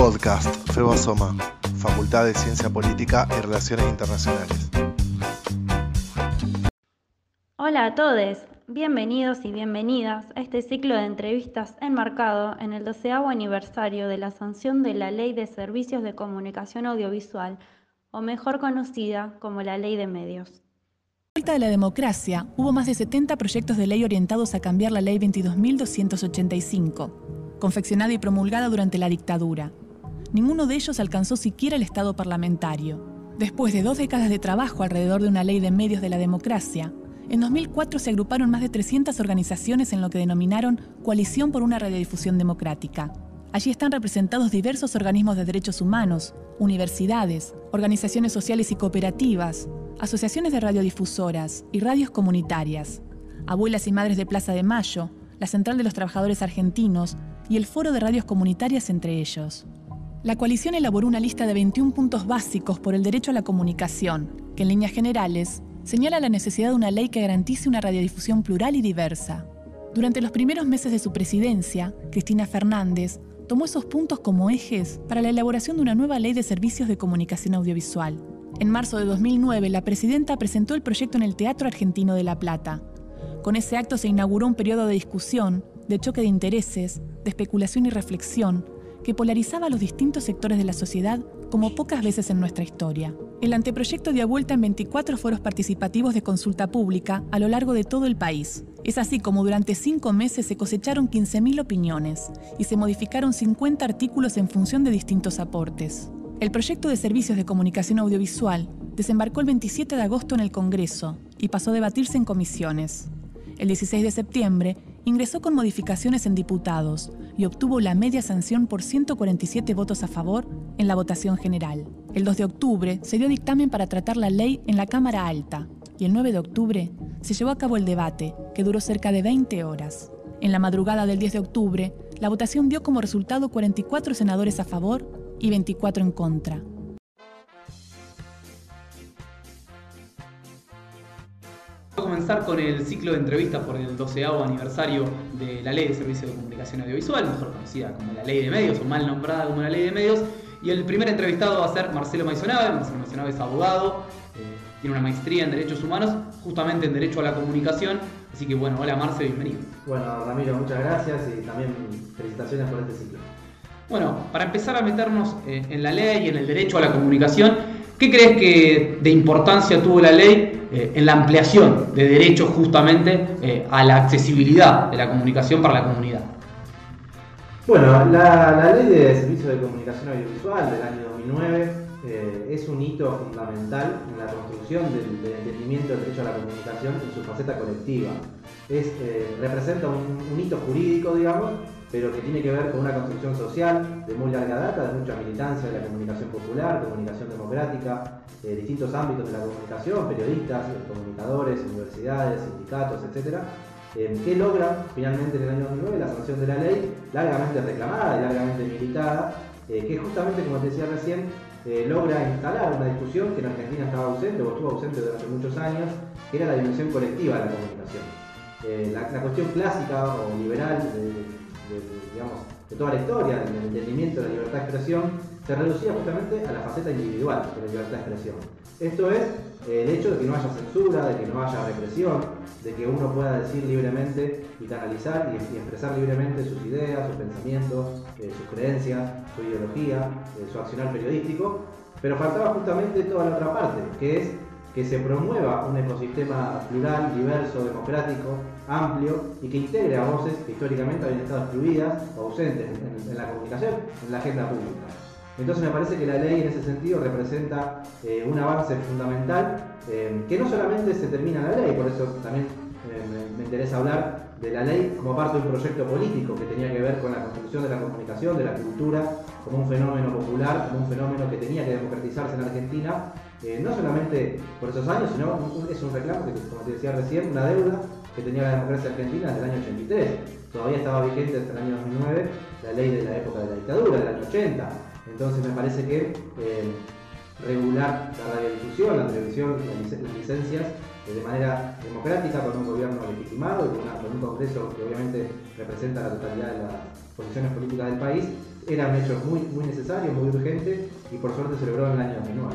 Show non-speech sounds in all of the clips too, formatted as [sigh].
Podcast FEBASOMA, Facultad de Ciencia Política y Relaciones Internacionales. Hola a todos, bienvenidos y bienvenidas a este ciclo de entrevistas enmarcado en el 12 aniversario de la sanción de la Ley de Servicios de Comunicación Audiovisual, o mejor conocida como la Ley de Medios. vuelta de la democracia, hubo más de 70 proyectos de ley orientados a cambiar la Ley 22.285, confeccionada y promulgada durante la dictadura. Ninguno de ellos alcanzó siquiera el estado parlamentario. Después de dos décadas de trabajo alrededor de una ley de medios de la democracia, en 2004 se agruparon más de 300 organizaciones en lo que denominaron Coalición por una Radiodifusión Democrática. Allí están representados diversos organismos de derechos humanos, universidades, organizaciones sociales y cooperativas, asociaciones de radiodifusoras y radios comunitarias, abuelas y madres de Plaza de Mayo, la Central de los Trabajadores Argentinos y el Foro de Radios Comunitarias entre ellos. La coalición elaboró una lista de 21 puntos básicos por el derecho a la comunicación, que en líneas generales señala la necesidad de una ley que garantice una radiodifusión plural y diversa. Durante los primeros meses de su presidencia, Cristina Fernández tomó esos puntos como ejes para la elaboración de una nueva ley de servicios de comunicación audiovisual. En marzo de 2009, la presidenta presentó el proyecto en el Teatro Argentino de La Plata. Con ese acto se inauguró un periodo de discusión, de choque de intereses, de especulación y reflexión, que polarizaba a los distintos sectores de la sociedad como pocas veces en nuestra historia. El anteproyecto dio vuelta en 24 foros participativos de consulta pública a lo largo de todo el país. Es así como durante cinco meses se cosecharon 15.000 opiniones y se modificaron 50 artículos en función de distintos aportes. El proyecto de servicios de comunicación audiovisual desembarcó el 27 de agosto en el Congreso y pasó a debatirse en comisiones. El 16 de septiembre ingresó con modificaciones en diputados y obtuvo la media sanción por 147 votos a favor en la votación general. El 2 de octubre se dio dictamen para tratar la ley en la Cámara Alta y el 9 de octubre se llevó a cabo el debate, que duró cerca de 20 horas. En la madrugada del 10 de octubre, la votación dio como resultado 44 senadores a favor y 24 en contra. A comenzar con el ciclo de entrevistas por el 12 aniversario de la Ley de Servicios de Comunicación Audiovisual, mejor conocida como la Ley de Medios o mal nombrada como la Ley de Medios. Y el primer entrevistado va a ser Marcelo Maisonave. Marcelo Maisonave es abogado, eh, tiene una maestría en Derechos Humanos, justamente en Derecho a la Comunicación. Así que bueno, hola Marcelo, bienvenido. Bueno, Ramiro, muchas gracias y también felicitaciones por este ciclo. Bueno, para empezar a meternos eh, en la ley y en el derecho a la comunicación, ¿qué crees que de importancia tuvo la ley eh, en la ampliación de derechos justamente eh, a la accesibilidad de la comunicación para la comunidad? Bueno, la, Ley de Servicios de Comunicación Audiovisual del año 2009 eh, es un hito fundamental en la construcción del, entendimiento del derecho a la comunicación en su faceta colectiva. Es, representa un hito jurídico, digamos, pero que tiene que ver con una construcción social de muy larga data, de mucha militancia de la comunicación popular, comunicación democrática, eh, distintos ámbitos de la comunicación, periodistas, comunicadores, universidades, sindicatos, etc. Eh, que logra finalmente en el año 2009 la sanción de la ley, largamente reclamada y largamente militada, eh, que justamente, como te decía recién, eh, logra instalar una discusión que en Argentina estaba ausente o estuvo ausente durante muchos años, que era la dimensión colectiva de la comunicación. Eh, la, la cuestión clásica o liberal de, de, digamos, de toda la historia, del entendimiento de la libertad de expresión, se reducía justamente a la faceta individual de la libertad de expresión. Esto es eh, el hecho de que no haya censura, de que no haya represión, de que uno pueda decir libremente y canalizar y, expresar libremente sus ideas, sus pensamientos, eh, sus creencias, su ideología, eh, su accionar periodístico, pero faltaba justamente toda la otra parte, que es que se promueva un ecosistema plural, diverso, democrático, amplio y que integre a voces que históricamente habían estado excluidas o ausentes en, la comunicación, en la agenda pública. Entonces me parece que la ley en ese sentido representa eh, un avance fundamental eh, que no solamente se termina la ley, por eso también eh, me interesa hablar de la ley como parte de un proyecto político que tenía que ver con la construcción de la comunicación, de la cultura, como un fenómeno popular, como un fenómeno que tenía que democratizarse en Argentina, eh, no solamente por esos años, sino es un reclamo que, como te decía recién, una deuda que tenía la democracia argentina desde el año 83. Todavía estaba vigente hasta el año 2009 la ley de la época de la dictadura, del año 80. Entonces me parece que eh, regular la radiodifusión, la televisión, las licencias eh, de manera democrática, con un gobierno legitimado y con, un Congreso que obviamente representa la totalidad de la posiciones políticas del país, era un hecho muy, muy necesario, muy urgente y por suerte se logró en el año 2009.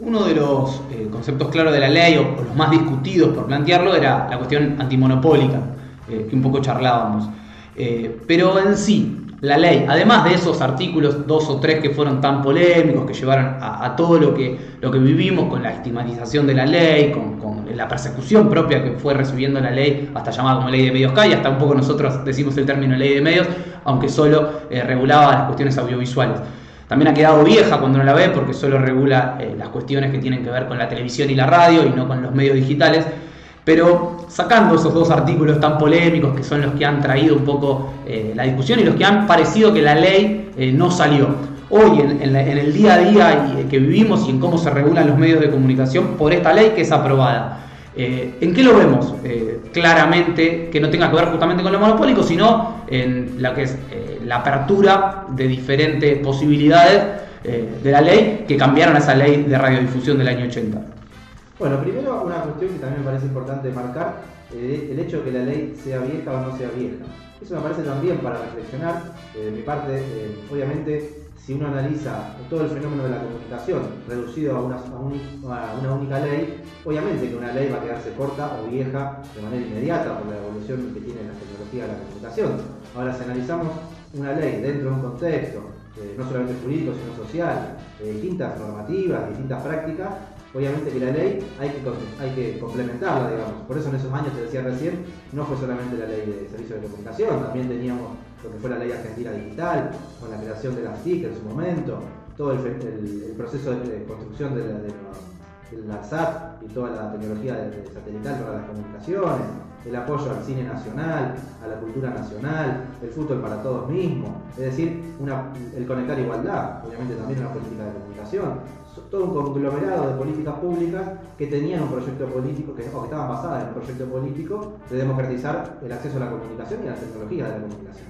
Uno de los eh, conceptos claros de la ley, o, los más discutidos por plantearlo, era la cuestión antimonopólica, eh, que un poco charlábamos. Eh, pero en sí, la ley, además de esos artículos, dos o tres que fueron tan polémicos, que llevaron a, todo lo que, lo que vivimos con la estigmatización de la ley, con, la persecución propia que fue recibiendo la ley, hasta llamada como ley de medios CAI, hasta un poco nosotros decimos el término ley de medios, aunque solo regulaba las cuestiones audiovisuales. También ha quedado vieja cuando uno la ve porque solo regula eh, las cuestiones que tienen que ver con la televisión y la radio y no con los medios digitales. Pero sacando esos dos artículos tan polémicos que son los que han traído un poco eh, la discusión y los que han parecido que la ley eh, no salió. Hoy, en, el día a día que vivimos y en cómo se regulan los medios de comunicación por esta ley que es aprobada. Eh, ¿En qué lo vemos? claramente que no tenga que ver justamente con lo monopólico, sino en la que es la apertura de diferentes posibilidades de la ley que cambiaron esa ley de radiodifusión del año 80. Bueno, primero una cuestión que también me parece importante marcar, eh, el hecho de que la ley sea vieja o no sea vieja. Eso me parece también para reflexionar. Eh, de mi parte, eh, obviamente, si uno analiza todo el fenómeno de la comunicación reducido a una, única ley, obviamente que una ley va a quedarse corta o vieja de manera inmediata por la evolución que tiene la tecnología de la comunicación. Ahora, si analizamos una ley dentro de un contexto, no solamente jurídico, sino social, distintas normativas, distintas prácticas, Obviamente que la ley hay que, hay que complementarla, digamos. Por eso en esos años, te decía recién, no fue solamente la ley de servicios de comunicación, también teníamos lo que fue la ley argentina digital, con la creación de las TIC en su momento, todo el, proceso de, construcción de la, SAT y toda la tecnología satelital para las comunicaciones, el apoyo al cine nacional, a la cultura nacional, el fútbol para todos mismos, es decir, el conectar igualdad, obviamente también una política de comunicación, todo un conglomerado de políticas públicas que tenían un proyecto político, que, o que estaban basadas en un proyecto político de democratizar el acceso a la comunicación y a las tecnologías de la comunicación.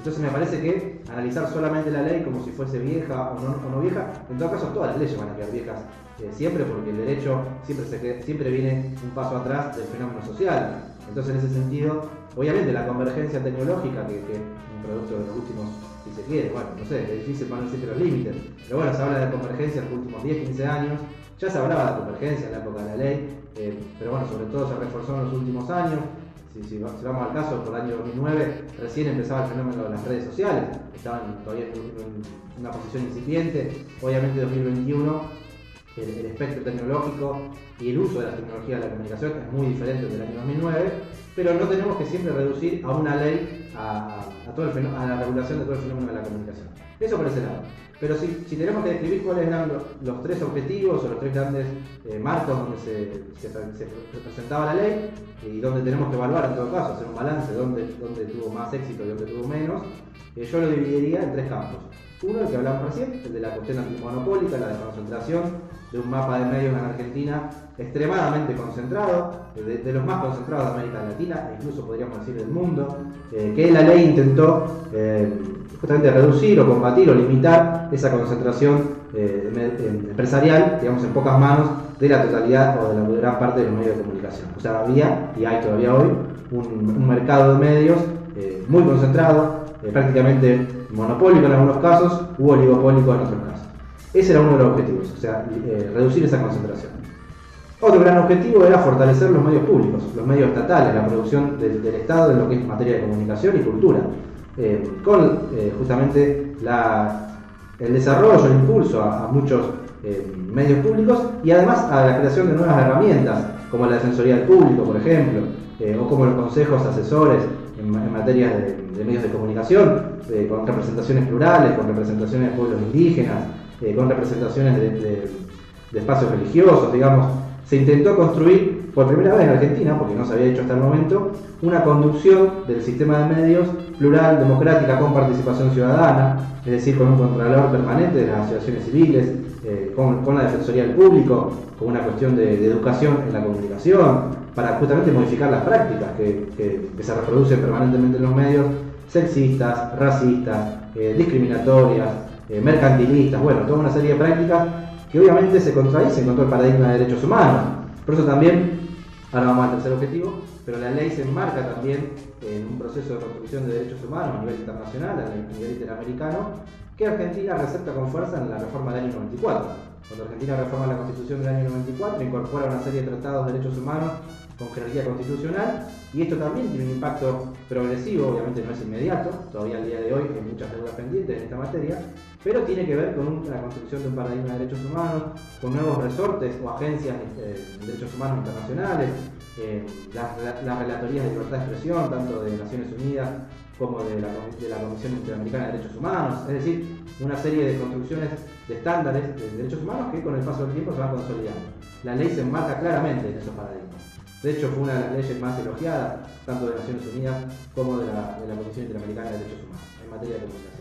Entonces me parece que analizar solamente la ley como si fuese vieja o no, vieja, en todo caso todas las leyes van a quedar viejas eh, siempre porque el derecho siempre, viene un paso atrás del fenómeno social. Entonces en ese sentido, obviamente la convergencia tecnológica, que, es un producto de los últimos si se quiere, bueno, no sé, es difícil poner siempre los límites, pero bueno, se habla de convergencia en los últimos 10, 15 años, ya se hablaba de convergencia en la época de la ley, eh, pero bueno, sobre todo se reforzó en los últimos años, si, vamos al caso, por el año 2009 recién empezaba el fenómeno de las redes sociales, estaban todavía en una posición incipiente, obviamente 2021 el, espectro tecnológico y el uso de las tecnologías de la comunicación es muy diferente del año 2009, pero no tenemos que siempre reducir a una ley a, el a la regulación de todo el fenómeno de la comunicación. Eso por ese lado. Pero si, tenemos que describir cuáles eran los, tres objetivos o los tres grandes eh, marcos donde se, presentaba la ley y donde tenemos que evaluar en todo caso, hacer un balance de dónde, tuvo más éxito y dónde tuvo menos, eh, yo lo dividiría en tres campos. Uno, el que hablamos recién, el de la cuestión antimonopólica, la desconcentración de un mapa de medios en Argentina extremadamente concentrado, de, los más concentrados de América Latina, e incluso podríamos decir del mundo, eh, que la ley intentó eh, justamente reducir o combatir o limitar esa concentración eh, empresarial, digamos, en pocas manos de la totalidad o de la gran parte de los medios de comunicación. O sea, había, y hay todavía hoy, un, mercado de medios muy concentrado, prácticamente monopólico en algunos casos, u oligopólico en otros casos. Ese era uno de los objetivos, o sea, reducir esa concentración. Otro gran objetivo era fortalecer los medios públicos, los medios estatales, la producción del, Estado en lo que es materia de comunicación y cultura, eh, con eh, justamente el desarrollo, el impulso a, muchos eh, medios públicos y además a la creación de nuevas herramientas, como la Defensoría del Público, por ejemplo, o como los consejos asesores en, materia de, medios de comunicación, con representaciones plurales, con representaciones de pueblos indígenas, con representaciones de espacios religiosos, digamos, se intentó construir por primera vez en Argentina, porque no se había hecho hasta el momento, una conducción del sistema de medios plural, democrática, con participación ciudadana, es decir, con un controlador permanente de las asociaciones civiles, eh, con, la Defensoría del Público, con una cuestión de, educación en la comunicación, para justamente modificar las prácticas que, se reproducen permanentemente en los medios, sexistas, racistas, eh, discriminatorias, eh, mercantilistas, bueno, toda una serie de prácticas que obviamente se contradicen con todo el paradigma de derechos humanos. Por eso también, ahora vamos al tercer objetivo, pero la ley se enmarca también en un proceso de construcción de derechos humanos a nivel internacional, a nivel interamericano, que Argentina recepta con fuerza en la reforma del año 94. Cuando Argentina reforma la Constitución del año 94, incorpora una serie de tratados de derechos humanos con jerarquía constitucional y esto también tiene un impacto progresivo, obviamente no es inmediato, todavía al día de hoy hay muchas deudas pendientes en esta materia, pero tiene que ver con la construcción de un paradigma de derechos humanos, con nuevos resortes o agencias eh, de derechos humanos internacionales, eh, las, relatorías de libertad de expresión, tanto de Naciones Unidas como de la, de la, Comisión Interamericana de Derechos Humanos, es decir, una serie de construcciones de estándares de derechos humanos que con el paso del tiempo se van consolidando. La ley se enmarca claramente en esos paradigmas. De hecho, fue una de las leyes más elogiadas, tanto de Naciones Unidas como de la, Comisión Interamericana de Derechos Humanos, en materia de comunicación.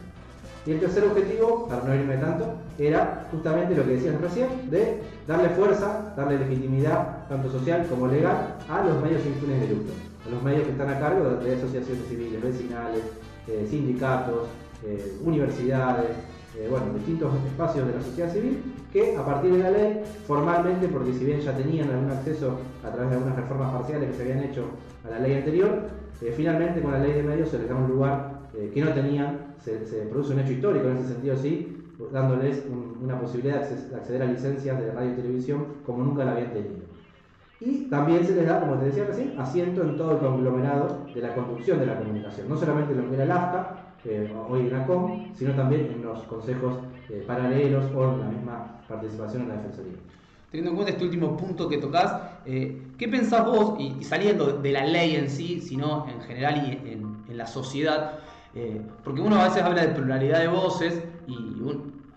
Y el tercer objetivo, para no irme tanto, era justamente lo que decías recién, de darle fuerza, darle legitimidad, tanto social como legal, a los medios sin fines de lucro, a los medios que están a cargo de, asociaciones civiles, vecinales, eh, sindicatos, eh, universidades, eh, bueno, distintos espacios de la sociedad civil que a partir de la ley, formalmente, porque si bien ya tenían algún acceso a través de algunas reformas parciales que se habían hecho a la ley anterior, finalmente con la ley de medios se les da un lugar eh, que no tenían, se, produce un hecho histórico en ese sentido sí, dándoles una posibilidad de acceder a licencias de radio y televisión como nunca la habían tenido. Y también se les da, como te decía recién, asiento en todo el conglomerado de la conducción de la comunicación, no solamente lo que era el AFCA, eh, hoy en la COM, sino también en los consejos eh, paralelos o en la misma participación en la Defensoría. Teniendo en cuenta este último punto que tocas, eh, ¿qué pensás vos, y, saliendo de la ley en sí, sino en general y en, la sociedad? Porque uno a veces habla de pluralidad de voces y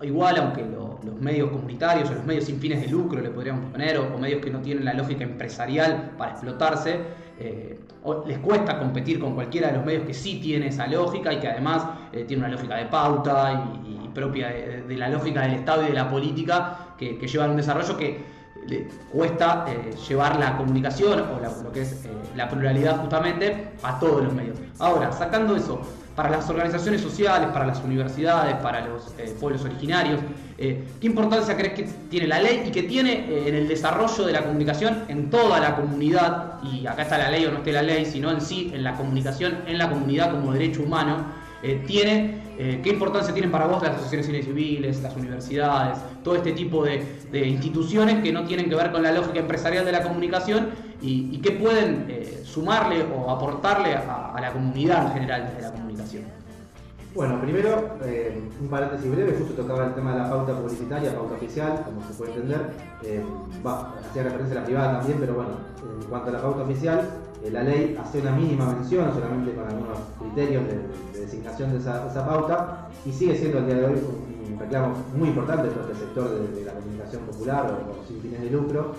igual, aunque los medios comunitarios o los medios sin fines de lucro le podríamos poner, o, medios que no tienen la lógica empresarial para explotarse, eh, les cuesta competir con cualquiera de los medios que sí tiene esa lógica y que además eh, tiene una lógica de pauta y, propia de, la lógica del Estado y de la política que, que llevan un desarrollo que le cuesta eh, llevar la comunicación o lo que es la pluralidad justamente a todos los medios. Ahora, sacando eso, para las organizaciones sociales, para las universidades, para los eh, pueblos originarios. Eh, ¿Qué importancia crees que tiene la ley y que tiene eh, en el desarrollo de la comunicación en toda la comunidad? Y acá está la ley o no esté la ley, sino en sí, en la comunicación, en la comunidad como derecho humano. tiene, ¿Qué importancia tienen para vos las asociaciones civiles, las universidades, todo este tipo de, instituciones que no tienen que ver con la lógica empresarial de la comunicación y, qué pueden sumarle o aportarle a, la comunidad en general desde la comunidad? Bueno, primero, eh, un paréntesis breve, justo tocaba el tema de la pauta publicitaria, pauta oficial, como se puede entender. Eh, hacía referencia a la privada también, pero bueno, en cuanto a la pauta oficial, eh, la ley hace una mínima mención, solamente con algunos criterios de, designación de esa, pauta, y sigue siendo al día de hoy un, reclamo muy importante por este sector de, la comunicación popular o, sin fines de lucro.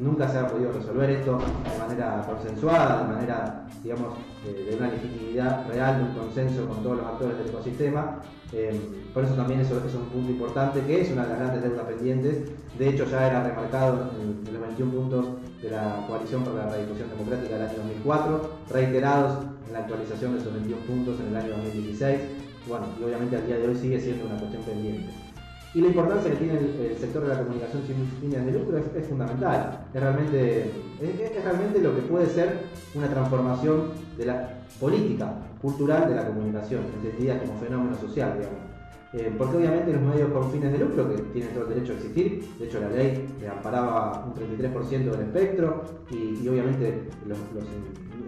Nunca se ha podido resolver esto de manera consensuada, de manera, digamos, de una legitimidad real, de un consenso con todos los actores del ecosistema. Eh, por eso también eso, es un punto importante, que es una de las grandes deudas pendientes. De hecho, ya era remarcado en, los 21 puntos de la Coalición para la Redifusión Democrática del año 2004, reiterados en la actualización de esos 21 puntos en el año 2016. Bueno, y obviamente al día de hoy sigue siendo una cuestión pendiente. Y la importancia que tiene el, sector de la comunicación sin fines de lucro es, fundamental. Es realmente, es, realmente lo que puede ser una transformación de la política cultural de la comunicación, entendida como fenómeno social, digamos. Eh, porque obviamente los medios con fines de lucro, que tienen todo el derecho a existir, de hecho la ley amparaba un 33% del espectro y, obviamente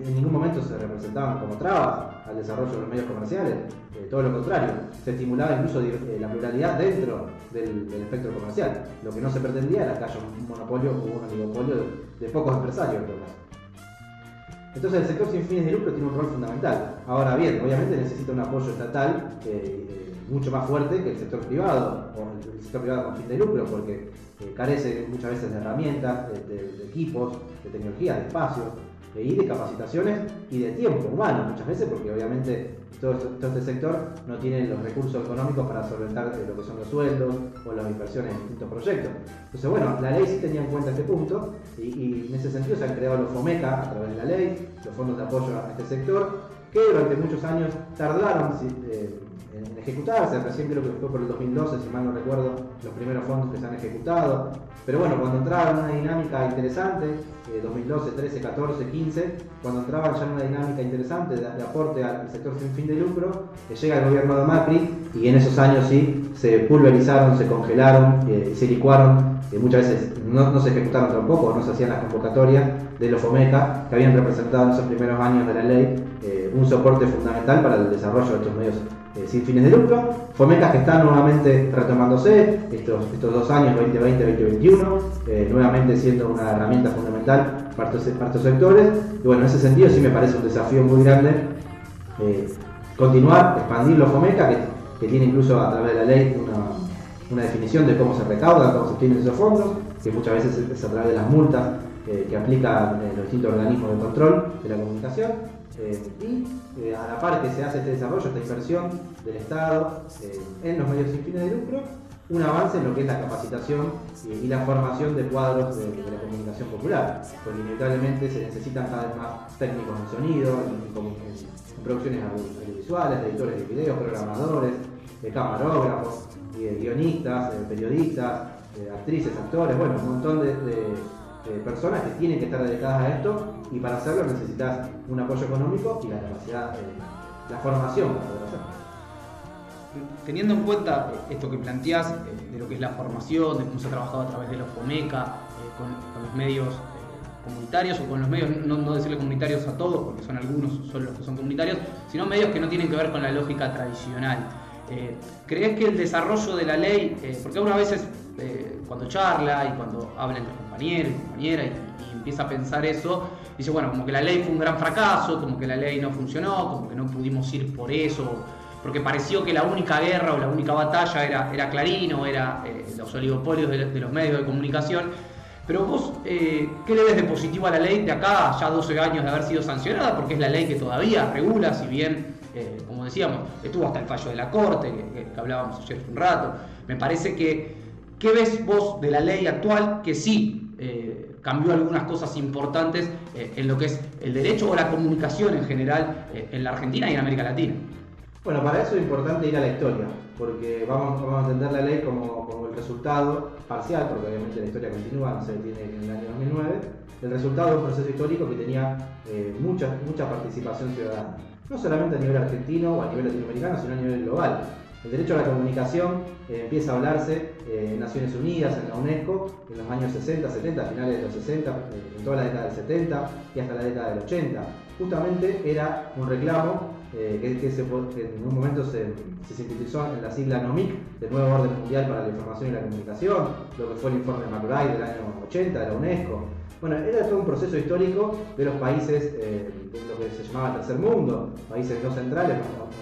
en ningún momento se representaban como trabas al desarrollo de los medios comerciales, eh, todo lo contrario, se estimulaba incluso eh, la pluralidad dentro del, espectro comercial. Lo que no se pretendía era que haya un monopolio o un oligopolio de, pocos empresarios. Entonces el sector sin fines de lucro tiene un rol fundamental. Ahora bien, obviamente necesita un apoyo estatal mucho más fuerte que el sector privado, o el sector privado con fin de lucro, porque eh, carece muchas veces de herramientas, de, equipos, de tecnología, de espacios, eh, y de capacitaciones y de tiempo humano muchas veces, porque obviamente todo, este sector no tiene los recursos económicos para solventar eh, lo que son los sueldos o las inversiones en distintos proyectos. Entonces, bueno, la ley sí tenía en cuenta este punto y, en ese sentido se han creado los FOMECA a través de la ley, los fondos de apoyo a este sector, que durante muchos años tardaron en, ejecutarse. Recién creo que fue por el 2012, si mal no recuerdo, los primeros fondos que se han ejecutado. Pero bueno, cuando entraba en una dinámica interesante, 2012, 13, 14, 15, cuando entraban ya en una dinámica interesante de, aporte al sector sin fin de lucro, que llega el gobierno de Macri y en esos años sí se pulverizaron, se congelaron eh, se licuaron. Eh, muchas veces no, se ejecutaron tampoco, no se hacían las convocatorias de los FOMECA, que habían representado en esos primeros años de la ley eh, un soporte fundamental para el desarrollo de estos medios eh, sin fines de lucro. Fomecas que están nuevamente retomándose estos, estos dos años, 2020-2021, eh, nuevamente siendo una herramienta fundamental para estos, sectores. Y bueno, en ese sentido sí me parece un desafío muy grande eh, continuar, expandir los Fomeca, que, que, tiene incluso a través de la ley una, una, definición de cómo se recaudan, cómo se obtienen esos fondos, que muchas veces es a través de las multas que aplican los distintos organismos de control de la comunicación. Eh, y eh, a la par que se hace este desarrollo, esta inversión del Estado eh, en los medios sin fines de lucro, un avance en lo que es la capacitación y, la formación de cuadros de, la comunicación popular, porque inevitablemente se necesitan cada vez más técnicos de sonido, en, producciones audiovisuales, editores de videos, programadores, camarógrafos, guionistas, periodistas, actrices, actores, bueno, un montón de personas que tienen que estar dedicadas a esto y para hacerlo necesitas un apoyo económico y la capacidad, la formación para poder hacerlo. Teniendo en cuenta esto que planteás, eh, de lo que es la formación, de cómo se ha trabajado a través de los FOMECA, eh, con, los medios eh, comunitarios o con los medios, no, decirle comunitarios a todos, porque son algunos, son los que son comunitarios, sino medios que no tienen que ver con la lógica tradicional. ¿Crees que el desarrollo de la ley, porque una veces cuando charla y cuando habla entre compañeros y compañeras y, empieza a pensar eso, dice, bueno, como que la ley fue un gran fracaso, como que la ley no funcionó, como que no pudimos ir por eso, porque pareció que la única guerra o la única batalla era, era Clarín era eh, los oligopolios de, los medios de comunicación. Pero vos, eh, ¿qué le ves de positivo a la ley de acá, ya 12 años de haber sido sancionada? Porque es la ley que todavía regula, si bien, eh, como decíamos, estuvo hasta el fallo de la Corte, que, hablábamos ayer hace un rato. Me parece que ¿Qué ves vos de la ley actual que sí cambió algunas cosas importantes eh, en lo que es el derecho o la comunicación en general eh, en la Argentina y en América Latina? Bueno, para eso es importante ir a la historia, porque vamos, a entender la ley como, el resultado parcial, porque obviamente la historia continúa, no se detiene en el año 2009, el resultado de un proceso histórico que tenía mucha, mucha participación ciudadana, no solamente a nivel argentino o a nivel latinoamericano, sino a nivel global. El derecho a la comunicación eh, empieza a hablarse eh, en Naciones Unidas, en la UNESCO, en los años 60, 70, finales de los 60, eh, en toda la década del 70 y hasta la década del 80. Justamente era un reclamo que, en un momento se, sintetizó en la sigla NOMIC, del Nuevo Orden Mundial para la Información y la Comunicación, lo que fue el informe McBride del año 80 de la UNESCO. Bueno, era todo un proceso histórico de los países de lo que se llamaba tercer mundo, países no centrales,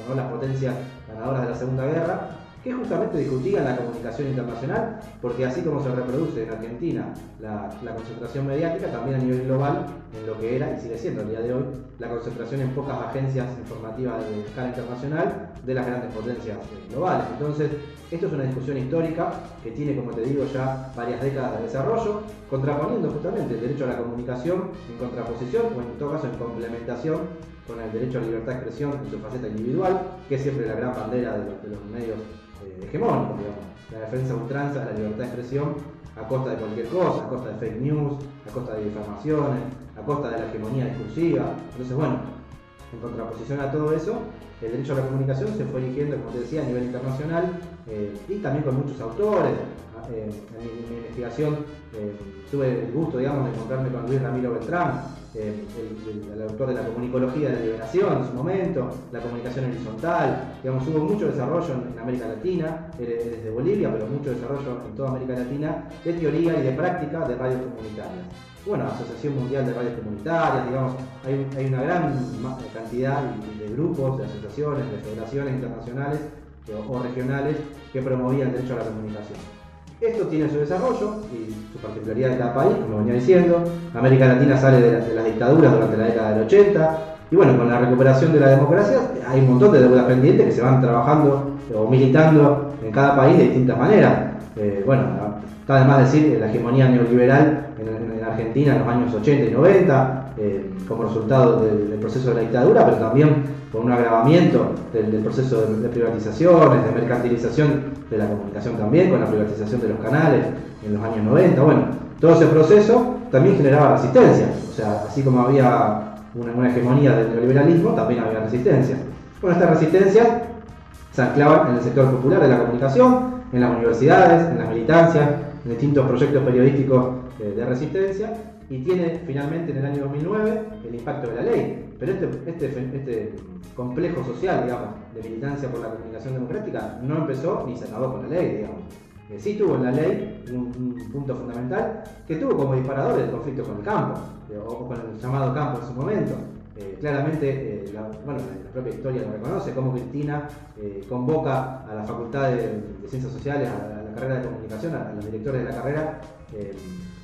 no las potencias ganadoras de la Segunda Guerra, que justamente discutían la comunicación internacional, porque así como se reproduce en Argentina la, concentración mediática, también a nivel global, en lo que era y sigue siendo el día de hoy, la concentración en pocas agencias informativas de escala internacional de las grandes potencias globales. Entonces, esto es una discusión histórica que tiene, como te digo, ya varias décadas de desarrollo, contraponiendo justamente el derecho a la comunicación en contraposición, o en todo caso en complementación con el derecho a la libertad de expresión en su faceta individual, que es siempre la gran bandera de los, medios eh, hegemónicos, digamos. La defensa ultranza de la libertad de expresión a costa de cualquier cosa, a costa de fake news, a costa de difamaciones, a costa de la hegemonía discursiva. Entonces, bueno, en contraposición a todo eso, el derecho a la comunicación se fue eligiendo, como te decía, a nivel internacional eh, y también con muchos autores. Eh, en, mi, investigación tuve el gusto, digamos, de encontrarme con Luis Ramiro Beltrán, eh, el, autor de la comunicología de la liberación en su momento, la comunicación horizontal, digamos, hubo mucho desarrollo en, América Latina, eh, desde Bolivia, pero mucho desarrollo en toda América Latina, de teoría y de práctica de radios comunitarias. Bueno, Asociación Mundial de Radios Comunitarias, digamos, hay, una gran cantidad de grupos, de asociaciones, de federaciones internacionales eh, o regionales que promovían el derecho a la comunicación. Esto tiene su desarrollo y su particularidad en cada país, como venía diciendo. América Latina sale de, las dictaduras durante la década del 80. Y bueno, con la recuperación de la democracia hay un montón de deudas pendientes que se van trabajando o militando en cada país de distintas maneras. Eh, bueno, está de más decir la hegemonía neoliberal en, Argentina en los años 80 y 90, como resultado del, proceso de la dictadura, pero también por un agravamiento del, proceso de, privatizaciones, de mercantilización de la comunicación también, con la privatización de los canales en los años 90. Bueno, todo ese proceso también generaba resistencia, o sea, así como había una, hegemonía del neoliberalismo, también había resistencia. Bueno, esta resistencia se anclaba en el sector popular de la comunicación, en las universidades, en las militancias, distintos proyectos periodísticos de resistencia y tiene finalmente en el año 2009 el impacto de la ley. Pero este, este, este complejo social, digamos, de militancia por la comunicación democrática no empezó ni se acabó con la ley, digamos. Eh, sí tuvo en la ley un, punto fundamental que tuvo como disparador el conflicto con el campo, eh, o con el llamado campo en su momento. Eh, claramente, la, bueno, la propia historia lo reconoce, cómo Cristina convoca a la Facultad de, Ciencias Sociales, a carrera de comunicación, a, los directores de la carrera,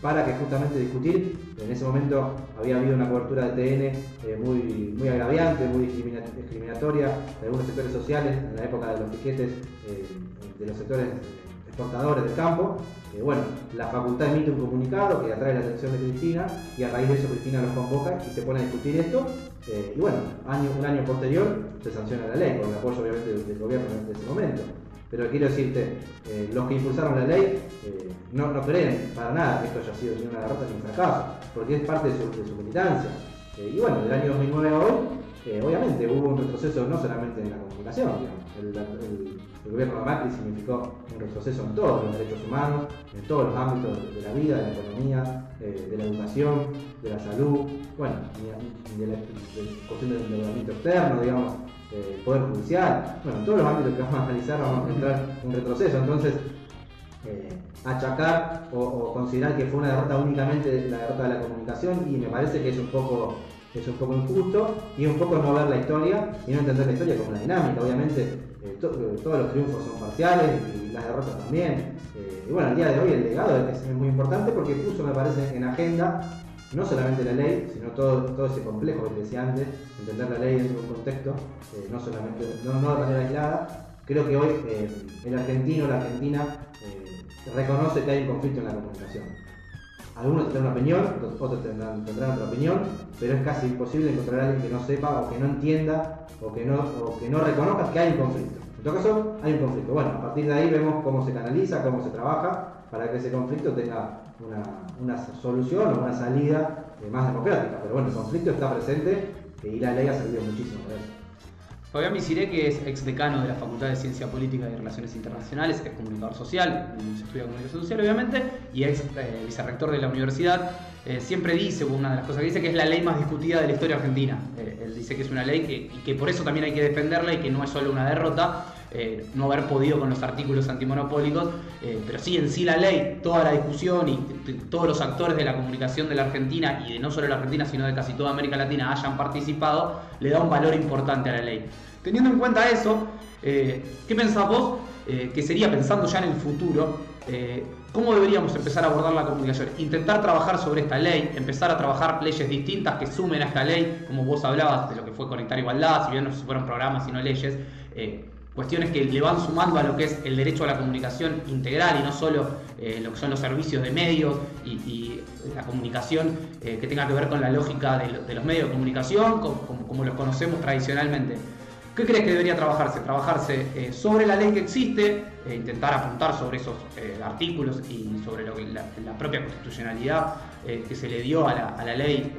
para que justamente discutir, en ese momento había habido una cobertura de TN muy, muy agraviante, muy discriminatoria de algunos sectores sociales en la época de los piquetes de los sectores exportadores del campo. bueno, la facultad emite un comunicado que atrae la atención de Cristina y a raíz de eso Cristina los convoca y se pone a discutir esto. Eh, y bueno, año, un año posterior se sanciona la ley, con el apoyo obviamente del, gobierno en ese momento. Pero quiero decirte, eh, los que impulsaron la ley eh, no, no, creen para nada que esto haya sido ni una derrota ni un fracaso, porque es parte de su, militancia. y bueno, del año 2009 a hoy, obviamente hubo un retroceso no solamente en la comunicación, el gobierno de Macri significó un retroceso en todos los derechos humanos, en todos los ámbitos de la vida, de la economía, eh, de la educación, de la salud, bueno, de la cuestión del endeudamiento externo, digamos, el poder judicial, bueno, en todos los ámbitos que vamos a analizar vamos a encontrar un retroceso. Entonces, eh, achacar o, considerar que fue una derrota únicamente la derrota de la comunicación y me parece que es un poco es un poco injusto y un poco no ver la historia y no entender la historia como una dinámica. Obviamente eh, eh, todos los triunfos son parciales y las derrotas también. Y bueno, el día de hoy el legado es, muy importante porque puso, me parece, en agenda no solamente la ley, sino todo, todo ese complejo que decía antes, entender la ley dentro de un contexto, no solamente, no, de manera aislada. Creo que hoy el argentino, la argentina, reconoce que hay un conflicto en la comunicación. Algunos tendrán una opinión, otros tendrán, tendrán, otra opinión, pero es casi imposible encontrar a alguien que no sepa o que no entienda o que no, o que no reconozca que hay un conflicto. En todo caso, hay un conflicto. Bueno, a partir de ahí vemos cómo se canaliza, cómo se trabaja para que ese conflicto tenga una, una solución o una salida eh, más democrática. Pero bueno, el conflicto está presente y la ley ha servido muchísimo para eso. Fabián Misiré, que es ex decano de la Facultad de Ciencia Política y Relaciones Internacionales, es comunicador social, estudia comunicación social obviamente, y ex eh, vicerrector de la universidad, eh, siempre dice, una de las cosas que dice, que es la ley más discutida de la historia argentina. Eh, él dice que es una ley que, y que por eso también hay que defenderla y que no es solo una derrota, no haber podido con los artículos antimonopólicos, pero sí en sí la ley, toda la discusión y todos los actores de la comunicación de la Argentina y de no solo la Argentina, sino de casi toda América Latina hayan participado, le da un valor importante a la ley. Teniendo en cuenta eso, eh, ¿qué pensás vos eh, que sería pensando ya en el futuro? Eh, ¿Cómo deberíamos empezar a abordar la comunicación? Intentar trabajar sobre esta ley, empezar a trabajar leyes distintas que sumen a esta ley, como vos hablabas de lo que fue Conectar Igualdad, si bien no fueron programas sino leyes, cuestiones que le van sumando a lo que es el derecho a la comunicación integral y no solo lo que son los servicios de medios y, la comunicación que tenga que ver con la lógica de, los medios de comunicación como los conocemos tradicionalmente. ¿Qué crees que debería trabajarse? Trabajarse eh, sobre la ley que existe, eh, intentar apuntar sobre esos eh, artículos y sobre la, propia constitucionalidad que se le dio a la, ley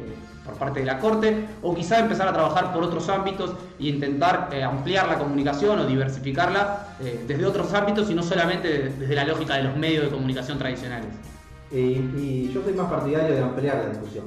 por parte de la Corte, o quizá empezar a trabajar por otros ámbitos e intentar ampliar la comunicación o diversificarla desde otros ámbitos y no solamente desde la lógica de los medios de comunicación tradicionales. Y, yo soy más partidario de ampliar la discusión,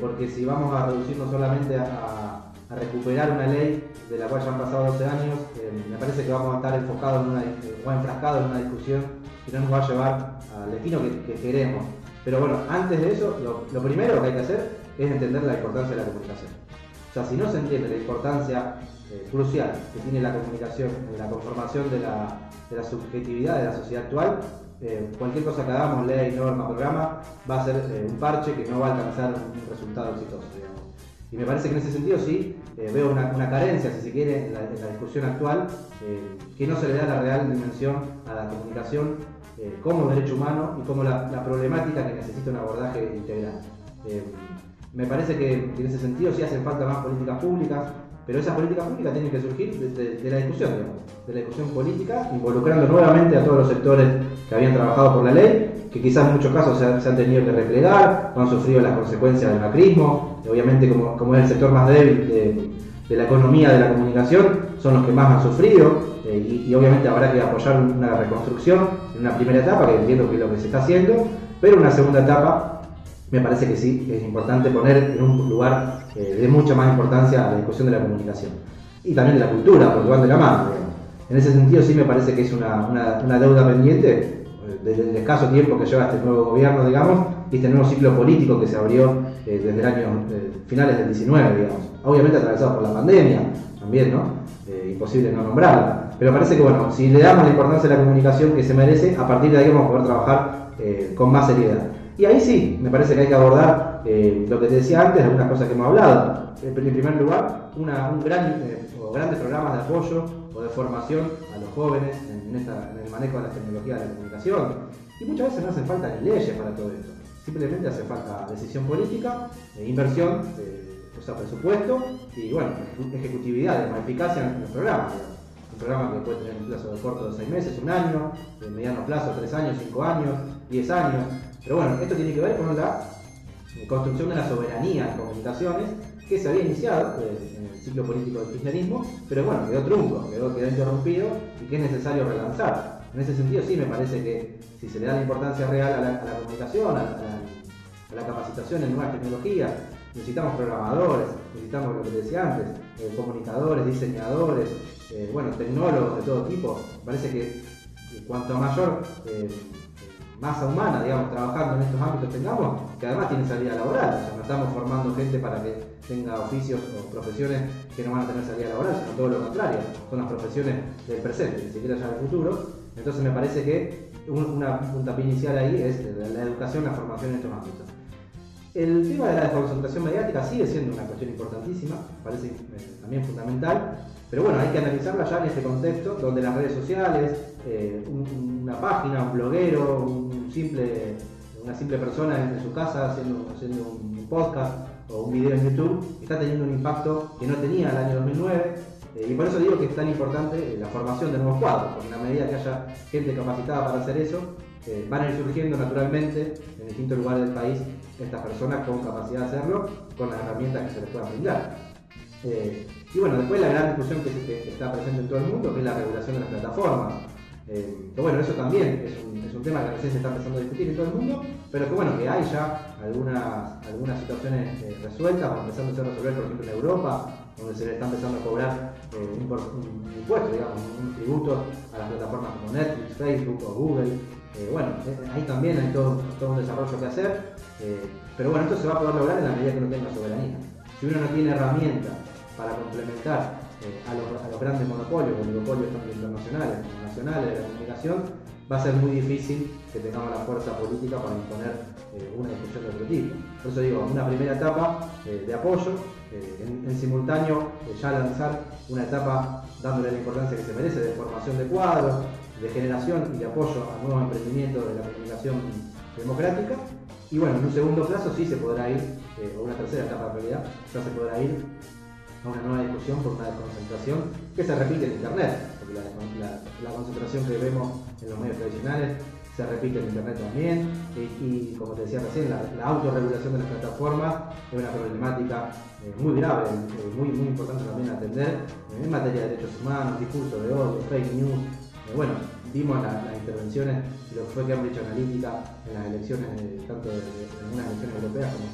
porque si vamos a reducirnos solamente a recuperar una ley de la cual ya han pasado 12 años, eh, me parece que vamos a estar enfocados en una, eh, o enfrascados en una discusión que no nos va a llevar al destino que, queremos. Pero bueno, antes de eso, lo, primero que hay que hacer es entender la importancia de la comunicación. O sea, si no se entiende la importancia eh, crucial que tiene la comunicación en la conformación de la, subjetividad de la sociedad actual, cualquier cosa que hagamos, ley, norma, programa, va a ser un parche que no va a alcanzar un resultado exitoso. Y me parece que en ese sentido sí eh, veo una, carencia, si se quiere, en la, discusión actual, eh, que no se le da la real dimensión a la comunicación eh, como derecho humano y como la, problemática que necesita un abordaje integral. Me parece que en ese sentido sí hacen falta más políticas públicas, pero esas políticas públicas tienen que surgir de, la discusión, de la discusión política, involucrando nuevamente a todos los sectores que habían trabajado por la ley, que quizás en muchos casos se, han tenido que replegar, han sufrido las consecuencias del macrismo, obviamente como, es el sector más débil de, la economía de la comunicación, son los que más han sufrido, eh, y, obviamente habrá que apoyar una reconstrucción en una primera etapa, que entiendo que es lo que se está haciendo, pero una segunda etapa me parece que sí, es importante poner en un lugar eh, de mucha más importancia la discusión de la comunicación. Y también de la cultura, porque van de la mano. En ese sentido sí me parece que es una, una, deuda pendiente eh, desde el escaso tiempo que lleva este nuevo gobierno, digamos, y este nuevo ciclo político que se abrió eh, desde el año finales del 19, digamos. Obviamente atravesado por la pandemia también, ¿no? imposible no nombrarla. Pero parece que, bueno, si le damos la importancia a la comunicación que se merece, a partir de ahí vamos a poder trabajar con más seriedad. Y ahí sí, me parece que hay que abordar eh, lo que te decía antes, algunas cosas que hemos hablado. En primer lugar, un gran, eh, grandes programas de apoyo o de formación a los jóvenes en, el manejo de las tecnologías de la comunicación. Y muchas veces no hacen falta ni leyes para todo esto. Simplemente hace falta decisión política, eh, inversión, o sea, presupuesto y, bueno, ejecutividad, más eficacia en los programas. Un programa que puede tener un plazo de corto de seis meses, un año, de mediano plazo, tres años, cinco años, diez años pero bueno, esto tiene que ver con la construcción de la soberanía en comunicaciones que se había iniciado eh, en el ciclo político del kirchnerismo, pero bueno, quedó trunco, quedó, quedó interrumpido y que es necesario relanzar. En ese sentido sí me parece que si se le da la importancia real a la, comunicación, a la, capacitación en nuevas tecnologías, necesitamos programadores, necesitamos lo que decía antes, eh, comunicadores, diseñadores, eh, bueno, tecnólogos de todo tipo. Parece que cuanto mayor masa humana, digamos, trabajando en estos ámbitos tengamos, que además tiene salida laboral. O sea, no estamos formando gente para que tenga oficios o profesiones que no van a tener salida laboral, sino todo lo contrario. Son las profesiones del presente, ni siquiera ya del futuro. Entonces me parece que una puntapié inicial ahí es la educación, la formación en estos ámbitos. El tema de la desconcentración mediática sigue siendo una cuestión importantísima, parece eh, también fundamental, pero bueno, hay que analizarla ya en este contexto donde las redes sociales, eh, una página, un bloguero, un simple, una simple persona en, su casa haciendo, un podcast o un video en YouTube está teniendo un impacto que no tenía el año 2009. Eh, y por eso digo que es tan importante la formación de nuevos cuadros, porque en la medida que haya gente capacitada para hacer eso, van a ir surgiendo naturalmente en distintos lugares del país estas personas con capacidad de hacerlo con las herramientas que se les puedan brindar. Eh, y bueno, después la gran discusión que, está presente en todo el mundo, que es la regulación de las plataformas. Eh, que bueno, eso también es un, tema que recién se está empezando a discutir en todo el mundo, pero que bueno, que hay ya algunas, algunas situaciones eh, resueltas, empezando a resolver, por ejemplo, en Europa, donde se le está empezando a cobrar un, impuesto, digamos, un tributo a las plataformas como Netflix, Facebook o Google. bueno, ahí también hay todo, un desarrollo que hacer, pero bueno, esto se va a poder lograr en la medida que uno tenga soberanía. Si uno no tiene herramientas para complementar eh, a, los, grandes monopolios, tanto internacionales nacionales de la comunicación, va a ser muy difícil que tengamos la fuerza política para imponer eh, una discusión de otro tipo. Por eso digo, una primera etapa eh, de apoyo, en, simultáneo ya lanzar una etapa dándole la importancia que se merece de formación de cuadros, de generación y de apoyo a nuevos emprendimientos de la comunicación democrática. Y bueno, en un segundo plazo sí se podrá ir, o una tercera etapa en realidad, ya se podrá ir a una nueva discusión por una desconcentración que se repite en Internet, la, concentración que vemos en los medios tradicionales se repite en Internet también, y, como te decía recién, la, autorregulación de las plataformas es una problemática eh, muy grave, eh, muy, muy importante también atender en materia de derechos humanos, discurso de odio, fake news. Eh, bueno, vimos las intervenciones lo que fue Cambridge Analytica en las elecciones, tanto de, algunas elecciones europeas como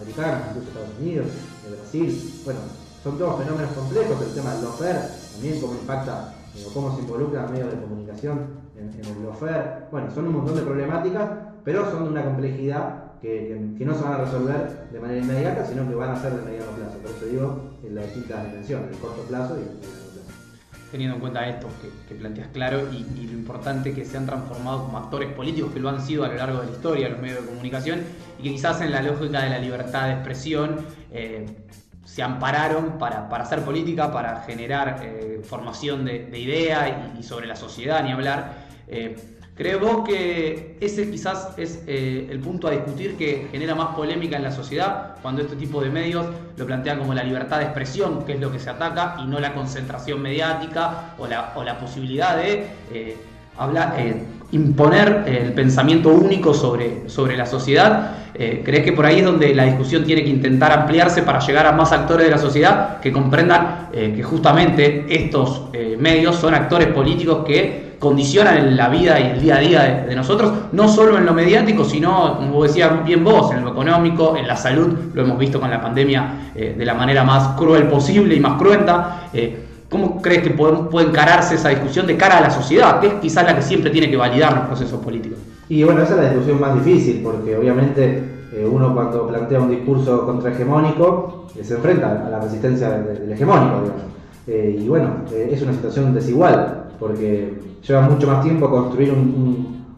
americanas, incluso Estados Unidos, de Brasil. Bueno, son todos fenómenos complejos, el tema del lofer, también cómo impacta eh, o cómo se involucra medios de comunicación en, el lofer. Bueno, son un montón de problemáticas, pero son de una complejidad que, no se van a resolver de manera inmediata, sino que van a ser de mediano plazo. Por eso digo en las distintas dimensiones, el corto plazo y el mediano plazo. Teniendo en cuenta esto que, planteas claro y, lo importante que se han transformado como actores políticos que lo han sido a lo largo de la historia, los medios de comunicación, y que quizás en la lógica de la libertad de expresión eh, se ampararon para, hacer política, para generar eh, formación de, idea y, sobre la sociedad, ni hablar. Eh, ¿Crees vos que ese quizás es eh, el punto a discutir que genera más polémica en la sociedad cuando este tipo de medios lo plantean como la libertad de expresión, que es lo que se ataca, y no la concentración mediática o la, o la posibilidad de eh, hablar, imponer el pensamiento único sobre, sobre la sociedad? ¿Crees que por ahí es donde la discusión tiene que intentar ampliarse para llegar a más actores de la sociedad que comprendan que justamente estos medios son actores políticos que condicionan la vida y el día a día de, nosotros, no solo en lo mediático, sino, como decías bien vos, en lo económico, en la salud, lo hemos visto con la pandemia eh, de la manera más cruel posible y más cruenta. Eh, ¿Cómo crees que puede, encararse esa discusión de cara a la sociedad, que es quizás la que siempre tiene que validar los procesos políticos? Y bueno, esa es la discusión más difícil, porque obviamente eh, uno cuando plantea un discurso contrahegemónico se enfrenta a la resistencia del, hegemónico, digamos. y bueno, es una situación desigual, porque lleva mucho más tiempo construir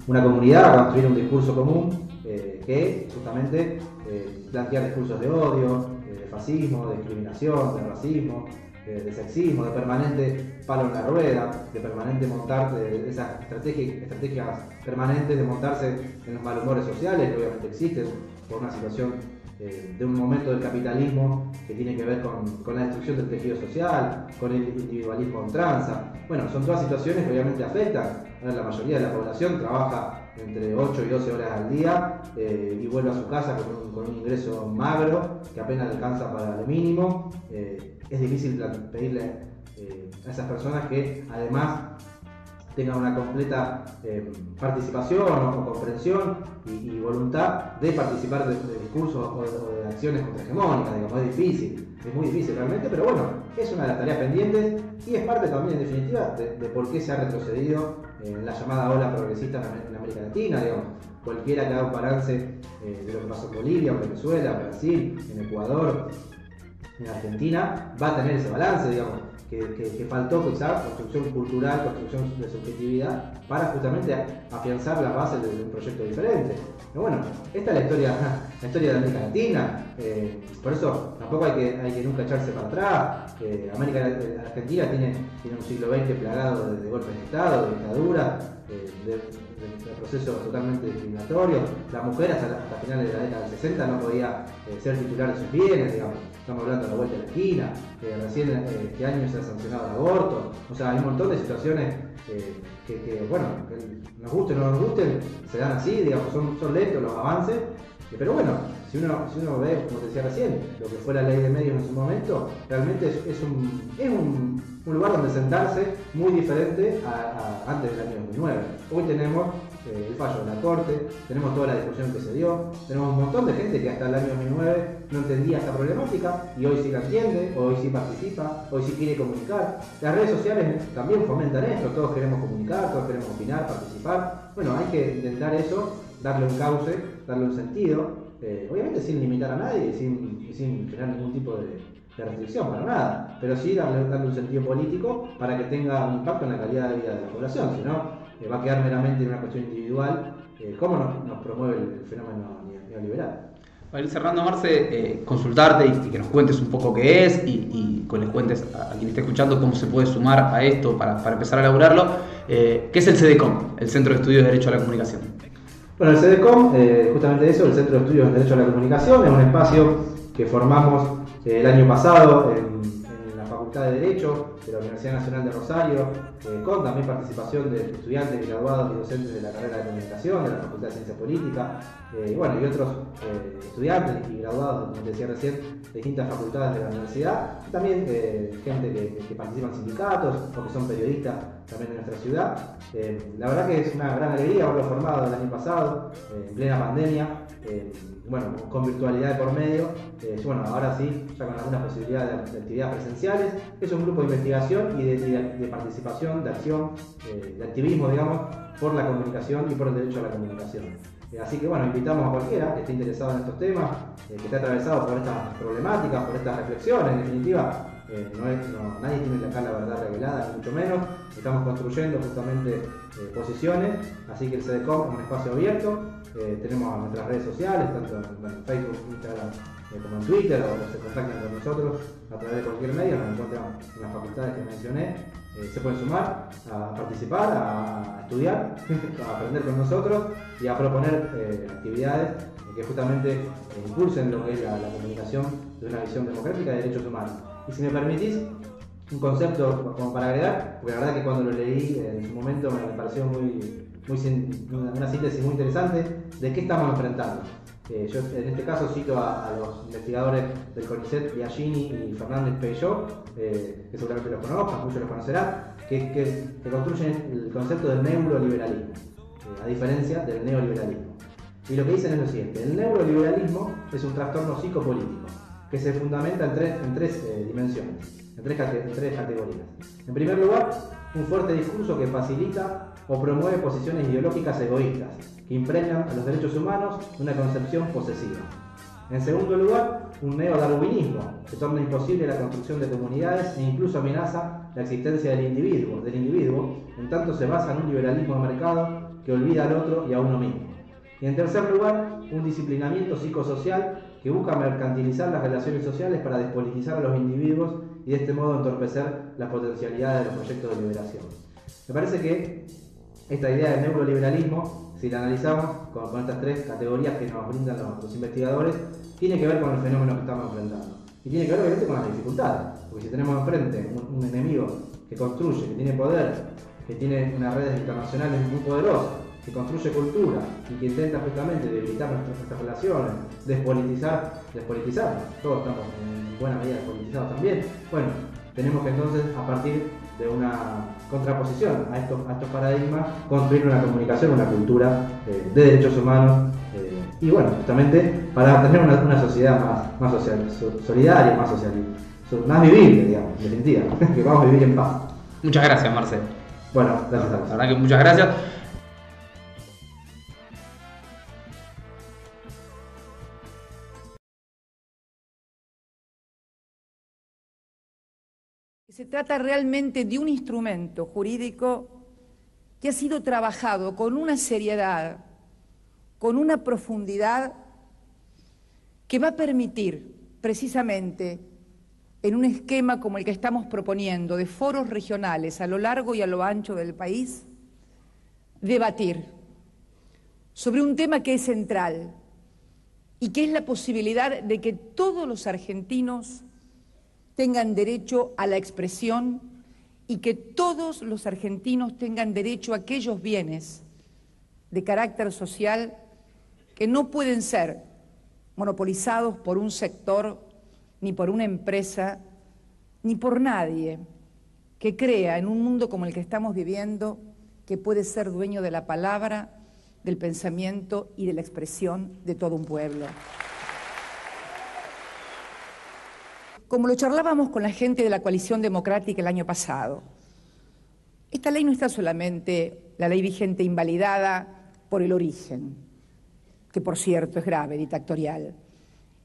una comunidad, construir un discurso común, eh, que justamente eh, plantear discursos de odio, eh, de fascismo, de discriminación, de racismo, de sexismo, de permanente palo en la rueda, de permanente montar de esas estrategias permanentes de montarse en los malhumores sociales que obviamente existen por una situación eh, de un momento del capitalismo que tiene que ver con, la destrucción del tejido social, con el individualismo en tranza. Bueno, son todas situaciones que obviamente afectan. La mayoría de la población trabaja entre 8 y 12 horas al día eh, y vuelve a su casa con un, ingreso magro que apenas alcanza para lo mínimo. Eh, es difícil pedirle a esas personas que además tengan una completa eh, participación o, comprensión y, voluntad de participar de, discursos o de, acciones contrahegemónicas, digamos, es difícil, es muy difícil realmente, pero bueno, es una de las tareas pendientes y es parte también en definitiva de, por qué se ha retrocedido en la llamada ola progresista en América Latina, digamos, cualquiera que haga un balance eh, de lo que pasó en Bolivia, Venezuela, Brasil, en Ecuador, en Argentina, va a tener ese balance, digamos que, faltó quizás construcción cultural, construcción de subjetividad, para justamente afianzar las bases de, un proyecto diferente. Pero bueno, esta es la historia, [laughs] la historia de América Latina, eh, por eso tampoco hay que, hay que nunca echarse para atrás. Eh, América Argentina tiene, tiene un siglo XX plagado de, golpes de Estado, de dictadura, eh, de, procesos totalmente discriminatorios. La mujer hasta, hasta finales de la década del 60 no podía ser titular de sus bienes, digamos estamos hablando de la vuelta de la esquina, recién este año se ha sancionado el aborto, o sea, hay un montón de situaciones eh, que, bueno, nos gusten o no nos gusten, se dan así, digamos, son, son lentos los avances, eh, pero bueno, si uno, si uno ve, como decía recién, lo que fue la ley de medios en su momento, realmente es, un, es un, lugar donde sentarse muy diferente a, antes del año 2009. Hoy tenemos eh, el fallo de la Corte, tenemos toda la discusión que se dio, tenemos un montón de gente que hasta el año 2009 no entendía esta problemática y hoy sí la entiende, hoy sí participa, hoy sí quiere comunicar. Las redes sociales también fomentan esto, todos queremos comunicar, todos queremos opinar, participar. Bueno, hay que intentar eso, darle un cauce, darle un sentido eh, obviamente sin limitar a nadie, sin, sin generar ningún tipo de, restricción para nada, pero sí darle, un sentido político para que tenga un impacto en la calidad de vida de la población, si no eh, va a quedar meramente en una cuestión individual, eh, ¿cómo nos, promueve el, fenómeno neoliberal? Para ir cerrando, Marce, consultarte y, que nos cuentes un poco qué es y, que les cuentes a, quien esté escuchando cómo se puede sumar a esto para, para empezar a elaborarlo. ¿Qué es el CDCOM, el Centro de Estudios de Derecho a la Comunicación? Bueno, el CDCOM, eh, justamente eso, el Centro de Estudios en Derecho a la Comunicación, es un espacio que formamos eh, el año pasado en, Facultad de Derecho de la Universidad Nacional de Rosario, eh, con también participación de estudiantes, graduados y docentes de la carrera de comunicación, de la Facultad de Ciencia Política, bueno, y otros estudiantes y graduados, como decía recién, de distintas facultades de la universidad, y también gente que, que participa en sindicatos o que son periodistas también en nuestra ciudad. Eh, la verdad que es una gran alegría haberlo formado el año pasado, eh, en plena pandemia, eh, bueno, con virtualidad por medio. bueno, ahora sí, ya con algunas posibilidades de, actividades presenciales. Es un grupo de investigación y de, participación, de acción, de activismo, digamos, por la comunicación y por el derecho a la comunicación. Así que bueno, invitamos a cualquiera que esté interesado en estos temas, que esté atravesado por estas problemáticas, por estas reflexiones, en definitiva, eh, no nadie tiene acá la verdad revelada, mucho menos. Estamos construyendo justamente eh, posiciones, así que el CDCOM es un espacio abierto. Eh, tenemos nuestras redes sociales, tanto en Facebook, Instagram eh, como en Twitter o se contactan con nosotros a través de cualquier medio, nos encuentran en las facultades que mencioné, eh, se pueden sumar a participar, a, estudiar, [laughs] a aprender con nosotros y a proponer eh, actividades que justamente impulsen lo que es la, comunicación de una visión democrática de derechos humanos. Y si me permitís, un concepto como para agregar, porque la verdad que cuando lo leí en su momento me pareció muy, una síntesis muy interesante de qué estamos enfrentando. Eh, yo en este caso cito a, los investigadores del CONICET, Biagini y Fernández Peyot, eh, que seguramente los conozcan, muchos los conocerán, que, construyen el concepto del neoliberalismo, eh, a diferencia del neoliberalismo. Y lo que dicen es lo siguiente, el neoliberalismo es un trastorno psicopolítico que se fundamenta en tres, en tres dimensiones, en tres, en tres categorías. En primer lugar, un fuerte discurso que facilita o promueve posiciones ideológicas egoístas, que impregnan a los derechos humanos una concepción posesiva. En segundo lugar, un neodarwinismo que torna imposible la construcción de comunidades e incluso amenaza la existencia del individuo, del individuo, en tanto se basa en un liberalismo de mercado que olvida al otro y a uno mismo. Y en tercer lugar, un disciplinamiento psicosocial que busca mercantilizar las relaciones sociales para despolitizar a los individuos y de este modo entorpecer las potencialidades de los proyectos de liberación. Me parece que esta idea del neoliberalismo, si la analizamos con, estas tres categorías que nos brindan los, investigadores, tiene que ver con el fenómeno que estamos enfrentando. Y tiene que ver obviamente con las dificultades, porque si tenemos enfrente un, enemigo que construye, que tiene poder, que tiene unas redes internacionales muy poderosas, que construye cultura y que intenta justamente debilitar nuestras, relaciones, despolitizar, despolitizar, todos estamos en buena medida despolitizados también, bueno, tenemos que entonces a partir de una contraposición a estos, estos paradigmas, construir una comunicación, una cultura eh, de derechos humanos eh, y bueno, justamente para tener una, sociedad más, más social, solidaria, más social, más vivible, digamos, en definitiva, [laughs] que vamos a vivir en paz. Muchas gracias, Marcel. Bueno, gracias a vos. La verdad que muchas gracias. Se trata realmente de un instrumento jurídico que ha sido trabajado con una seriedad, con una profundidad que va a permitir precisamente en un esquema como el que estamos proponiendo de foros regionales a lo largo y a lo ancho del país, debatir sobre un tema que es central y que es la posibilidad de que todos los argentinos tengan derecho a la expresión y que todos los argentinos tengan derecho a aquellos bienes de carácter social que no pueden ser monopolizados por un sector, ni por una empresa, ni por nadie que crea en un mundo como el que estamos viviendo que puede ser dueño de la palabra, del pensamiento y de la expresión de todo un pueblo. Como lo charlábamos con la gente de la coalición democrática el año pasado. Esta ley no está solamente, la ley vigente, invalidada por el origen, que por cierto es grave, dictatorial.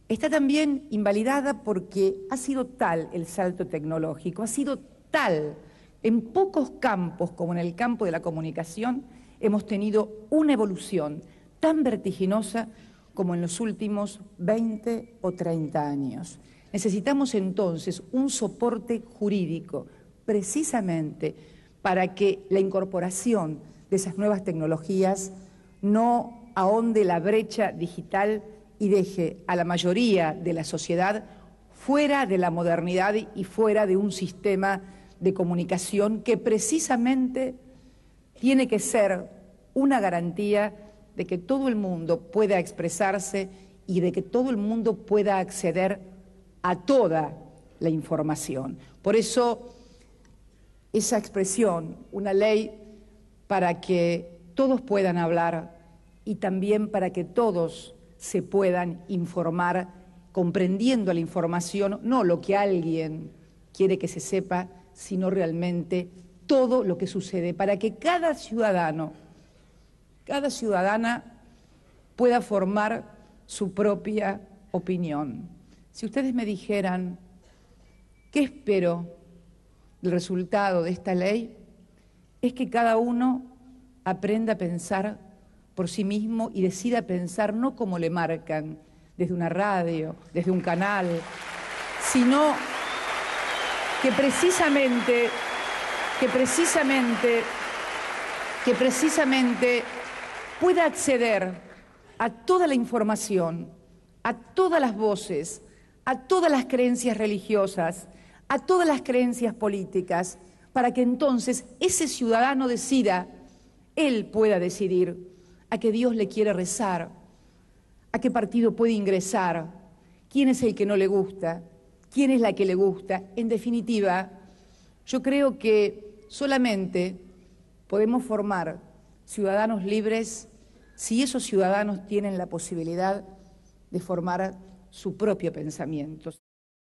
Está también invalidada porque ha sido tal el salto tecnológico, ha sido tal en pocos campos como en el campo de la comunicación, hemos tenido una evolución tan vertiginosa como en los últimos 20 o 30 años. Necesitamos entonces un soporte jurídico precisamente para que la incorporación de esas nuevas tecnologías no ahonde la brecha digital y deje a la mayoría de la sociedad fuera de la modernidad y fuera de un sistema de comunicación que precisamente tiene que ser una garantía de que todo el mundo pueda expresarse y de que todo el mundo pueda acceder a toda la información. Por eso, esa expresión, una ley para que todos puedan hablar y también para que todos se puedan informar comprendiendo la información, no lo que alguien quiere que se sepa, sino realmente todo lo que sucede, para que cada ciudadano, cada ciudadana pueda formar su propia opinión. Si ustedes me dijeran, ¿qué espero del resultado de esta ley? Es que cada uno aprenda a pensar por sí mismo y decida pensar no como le marcan, desde una radio, desde un canal, sino que precisamente, que precisamente, que precisamente pueda acceder a toda la información, a todas las voces, a todas las creencias religiosas, a todas las creencias políticas, para que entonces ese ciudadano decida, él pueda decidir a qué Dios le quiere rezar, a qué partido puede ingresar, quién es el que no le gusta, quién es la que le gusta. En definitiva, yo creo que solamente podemos formar ciudadanos libres si esos ciudadanos tienen la posibilidad de formar su propio pensamiento.